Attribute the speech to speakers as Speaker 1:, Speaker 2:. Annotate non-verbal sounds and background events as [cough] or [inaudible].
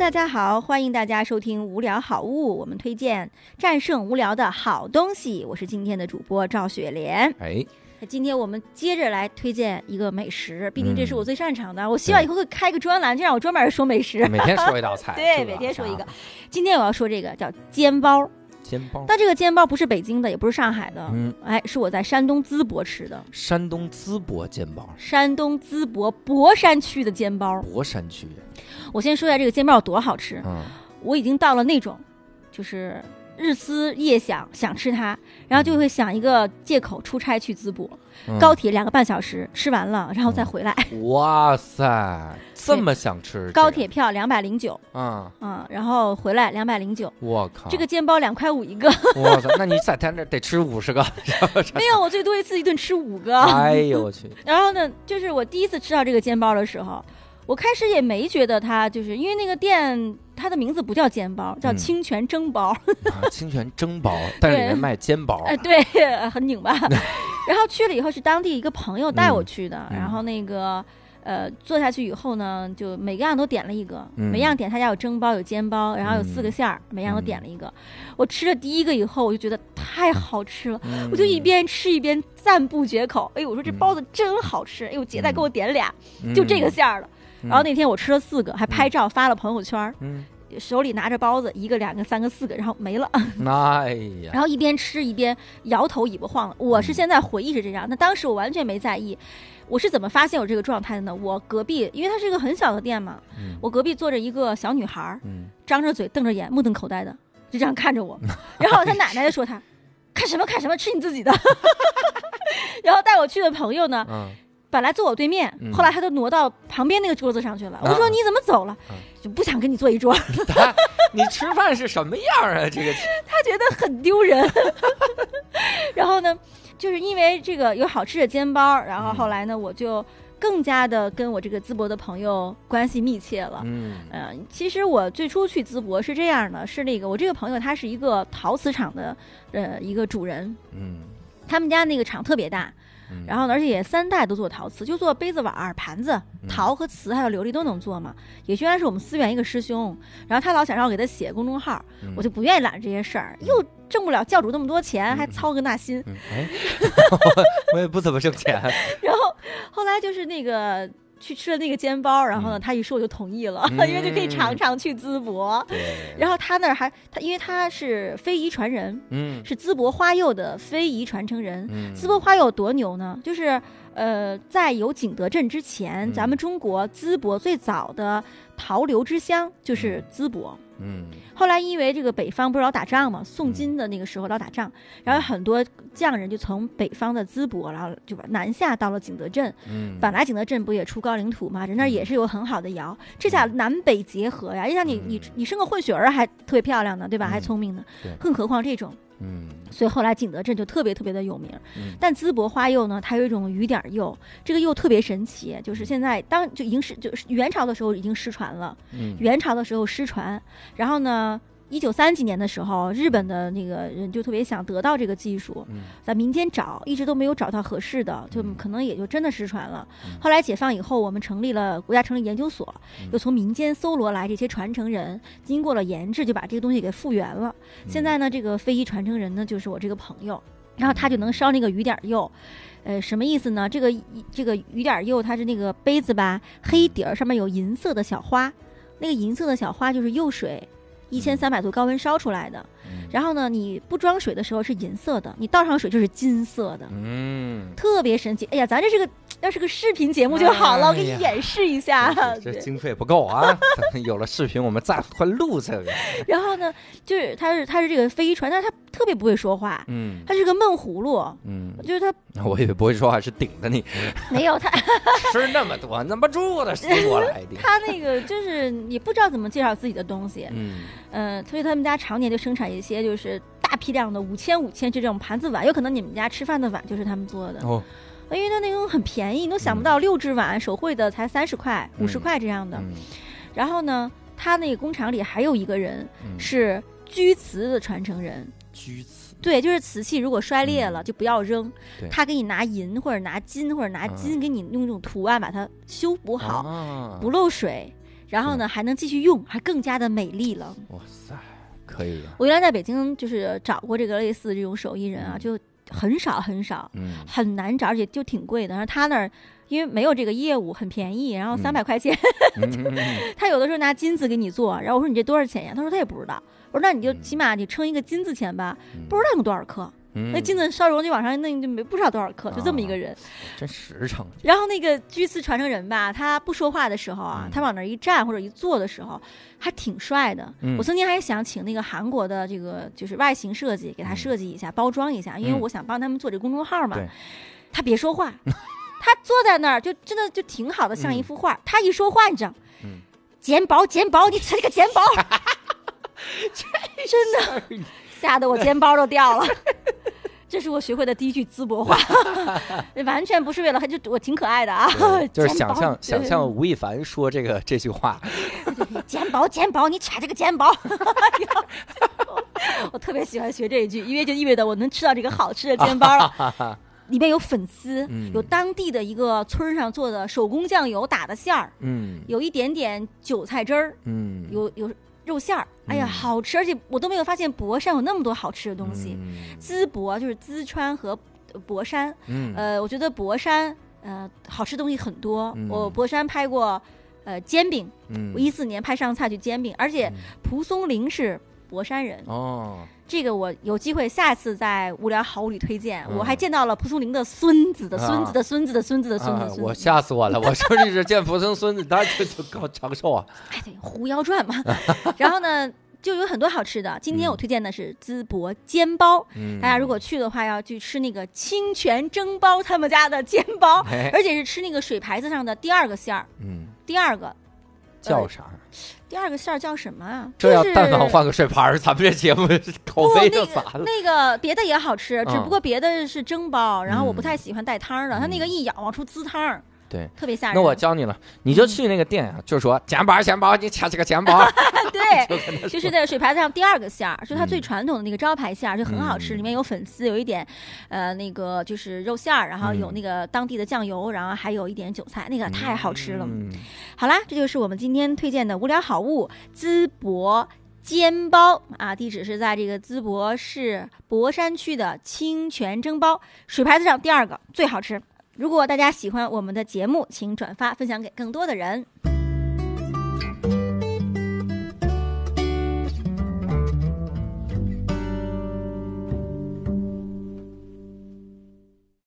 Speaker 1: 大家好，欢迎大家收听《无聊好物》，我们推荐战胜无聊的好东西。我是今天的主播赵雪莲。
Speaker 2: 哎，
Speaker 1: 今天我们接着来推荐一个美食，毕竟这是我最擅长的。我希望以后会开个专栏，就让我专门说美食，
Speaker 2: 每天说一道菜。[laughs]
Speaker 1: 对，每天说一个。今天我要说这个叫煎包。
Speaker 2: 煎包，
Speaker 1: 但这个煎包不是北京的，也不是上海的，嗯，哎，是我在山东淄博吃的。
Speaker 2: 山东淄博煎包，
Speaker 1: 山东淄博博山区的煎包。
Speaker 2: 博山区，
Speaker 1: 我先说一下这个煎包有多好吃。嗯，我已经到了那种，就是。日思夜想，想吃它，然后就会想一个借口出差去淄博，高铁两个半小时，吃完了然后再回来。[laughs]
Speaker 2: 哇塞，这么想吃？
Speaker 1: 高铁票两百零九，嗯嗯，然后回来两百零九。
Speaker 2: 我靠，
Speaker 1: 这个煎包两块五一个。
Speaker 2: 哇塞，那你在他那得吃五十个？[laughs]
Speaker 1: 没有，我最多一次一顿吃五个。
Speaker 2: 哎呦我去！[laughs]
Speaker 1: 然后呢，就是我第一次吃到这个煎包的时候。我开始也没觉得它，就是因为那个店，它的名字不叫煎包，叫清泉蒸包。[laughs]
Speaker 2: 清泉蒸包，但是里面卖煎包。
Speaker 1: 哎，对，很拧巴。[laughs] 然后去了以后是当地一个朋友带我去的，然后那个呃做下去以后呢，就每个样都点了一个，每样点他家有蒸包有煎包，然后有四个馅儿，每样都点了一个。我吃了第一个以后，我就觉得太好吃了，我就一边吃一边赞不绝口。哎呦，我说这包子真好吃！哎呦，姐再给我点俩，就这个馅儿了。然后那天我吃了四个，还拍照发了朋友圈嗯，手里拿着包子，一个、两个、三个、四个，然后没了。
Speaker 2: 哎呀！
Speaker 1: 然后一边吃一边摇头，尾巴晃了。我是现在回忆是这样，那当时我完全没在意。我是怎么发现我这个状态的呢？我隔壁，因为它是一个很小的店嘛，我隔壁坐着一个小女孩，张着嘴，瞪着眼，目瞪口呆的，就这样看着我。[laughs] 然后他奶奶就说他 [laughs] 看什么看什么，吃你自己的。[laughs] 然后带我去的朋友呢？本来坐我对面，后来他都挪到旁边那个桌子上去了。我说你怎么走了？就不想跟你坐一桌。[laughs]
Speaker 2: 你吃饭是什么样啊？这个
Speaker 1: 他觉得很丢人。[laughs] 然后呢，就是因为这个有好吃的煎包，然后后来呢，我就更加的跟我这个淄博的朋友关系密切了。嗯，呃，其实我最初去淄博是这样的，是那个我这个朋友他是一个陶瓷厂的呃一个主人。嗯，他们家那个厂特别大。然后呢，而且也三代都做陶瓷，就做杯子、碗、盘子，陶和瓷还有琉璃都能做嘛。也虽然是我们思源一个师兄，然后他老想让我给他写公众号，我就不愿意揽这些事儿，又挣不了教主那么多钱，还操个那心。
Speaker 2: 哎，[laughs] 我也不怎么挣钱。[laughs]
Speaker 1: 然后后来就是那个。去吃了那个煎包，然后呢，他一说我就同意了，[laughs] 因为就可以常常去淄博。然后他那儿还他，因为他是非遗传人，嗯，是淄博花釉的非遗传承人。淄博花釉多牛呢？就是呃，在有景德镇之前，咱们中国淄博最早的陶流之乡就是淄博。嗯，后来因为这个北方不是老打仗嘛，宋金的那个时候老打仗，然后很多匠人就从北方的淄博，然后就把南下到了景德镇。嗯，本来景德镇不也出高岭土嘛，人那也是有很好的窑，这下南北结合呀，你想你你你生个混血儿还特别漂亮呢，对吧？还聪明呢，更何况这种。嗯，所以后来景德镇就特别特别的有名。嗯，但淄博花釉呢，它有一种雨点釉，这个釉特别神奇，就是现在当就已经是就是元朝的时候已经失传了。嗯，元朝的时候失传，然后呢？一九三几年的时候，日本的那个人就特别想得到这个技术，在民间找，一直都没有找到合适的，就可能也就真的失传了。后来解放以后，我们成立了国家成立研究所，又从民间搜罗来这些传承人，经过了研制，就把这个东西给复原了。现在呢，这个非遗传承人呢，就是我这个朋友，然后他就能烧那个雨点釉，呃，什么意思呢？这个这个雨点釉，它是那个杯子吧，黑底儿上面有银色的小花，那个银色的小花就是釉水。一千三百度高温烧出来的，然后呢，你不装水的时候是银色的，你倒上水就是金色的，嗯，特别神奇。哎呀，咱这是个要是个视频节目就好了，我给你演示一下。[laughs]
Speaker 2: 这经费不够啊，[laughs] 有了视频我们再会录这个。
Speaker 1: 然后呢，就是他是他是这个飞船，但是他特别不会说话，嗯，他是个闷葫芦，嗯，就是他。
Speaker 2: 我以为不会说话是顶着你，[laughs]
Speaker 1: 没有他
Speaker 2: 吃那么多，那么住的是我来的。
Speaker 1: 他那个就是你不知道怎么介绍自己的东西，嗯。嗯，所以他们家常年就生产一些就是大批量的五千五千这种盘子碗，有可能你们家吃饭的碗就是他们做的哦，因为它那种很便宜，你都想不到六只碗手绘的才三十块、五十块这样的。然后呢，他那个工厂里还有一个人是居瓷的传承人，
Speaker 2: 居瓷
Speaker 1: 对，就是瓷器如果摔裂了就不要扔，他给你拿银或者拿金或者拿金给你用这种图案把它修补好，不漏水。然后呢还能继续用，还更加的美丽了。
Speaker 2: 哇塞，可以。
Speaker 1: 我原来在北京就是找过这个类似这种手艺人啊，就很少很少，
Speaker 2: 嗯，
Speaker 1: 很难找，而且就挺贵的。然后他那儿因为没有这个业务，很便宜，然后三百块钱，[laughs] 他有的时候拿金子给你做。然后我说你这多少钱呀？他说他也不知道。我说那你就起码你称一个金子钱吧，不知道用多少克。那金子烧熔就往上那就没不知道多少克，就这么一个人，
Speaker 2: 真实诚。
Speaker 1: 然后那个居次传承人吧，他不说话的时候啊，他往那一站或者一坐的时候，还挺帅的。我曾经还想请那个韩国的这个就是外形设计给他设计一下，包装一下，因为我想帮他们做这公众号嘛。他别说话，[laughs] 他坐在那儿就真的就挺好的，像一幅画。他一说话，你知道，捡宝捡宝，你吃这个捡宝，[laughs] 真的吓得我 [laughs] 肩包都掉了。这是我学会的第一句淄博话，[laughs] 完全不是为了，就我挺可爱的啊，[laughs]
Speaker 2: 就是想象想象吴亦凡说这个这句话，
Speaker 1: 煎包煎包，你吃这个煎包，[laughs] 我特别喜欢学这一句，因为就意味着我能吃到这个好吃的煎包了，里面有粉丝，有当地的一个村上做的手工酱油打的馅儿，嗯，有一点点韭菜汁儿，嗯，有有。肉馅儿，哎呀，好吃！而且我都没有发现博山有那么多好吃的东西。淄博就是淄川和博山，呃，我觉得博山呃好吃东西很多。我博山拍过呃煎饼，我一四年拍上菜去煎饼，而且蒲松龄是博山人哦。这个我有机会下次在无聊好物里推荐。我还见到了蒲松龄的孙子的孙子的孙子的孙子的孙子。
Speaker 2: 我吓死我了！我说这是见蒲松孙子，当然就就搞长寿啊。
Speaker 1: 哎，对，《狐妖传》嘛。[laughs] 然后呢，就有很多好吃的。今天我推荐的是淄博煎包。大家如果去的话，要去吃那个清泉蒸包他们家的煎包，而且是吃那个水牌子上的第二个馅儿。嗯，第二个
Speaker 2: 叫啥？
Speaker 1: 第二个馅儿叫什么啊？
Speaker 2: 这要但凡换个水盘儿，咱们这节目 [laughs] 口碑就砸了？
Speaker 1: 那个别的也好吃，只不过别的是蒸包，然后我不太喜欢带汤的，它那个一咬往出滋汤。
Speaker 2: 对，
Speaker 1: 特别吓人。
Speaker 2: 那我教你了，你就去那个店啊，就说煎包，煎包，你掐这个煎包。[laughs]
Speaker 1: 对，[laughs] 就是在水牌子上第二个馅儿，就是它最传统的那个招牌馅儿，就很好吃，里面有粉丝，有一点，呃，那个就是肉馅儿，然后有那个当地的酱油，然后还有一点韭菜，那个太好吃了。嗯好啦，这就是我们今天推荐的无聊好物——淄博煎包啊，地址是在这个淄博市博山区的清泉蒸包，水牌子上第二个最好吃。如果大家喜欢我们的节目，请转发分享给更多的人。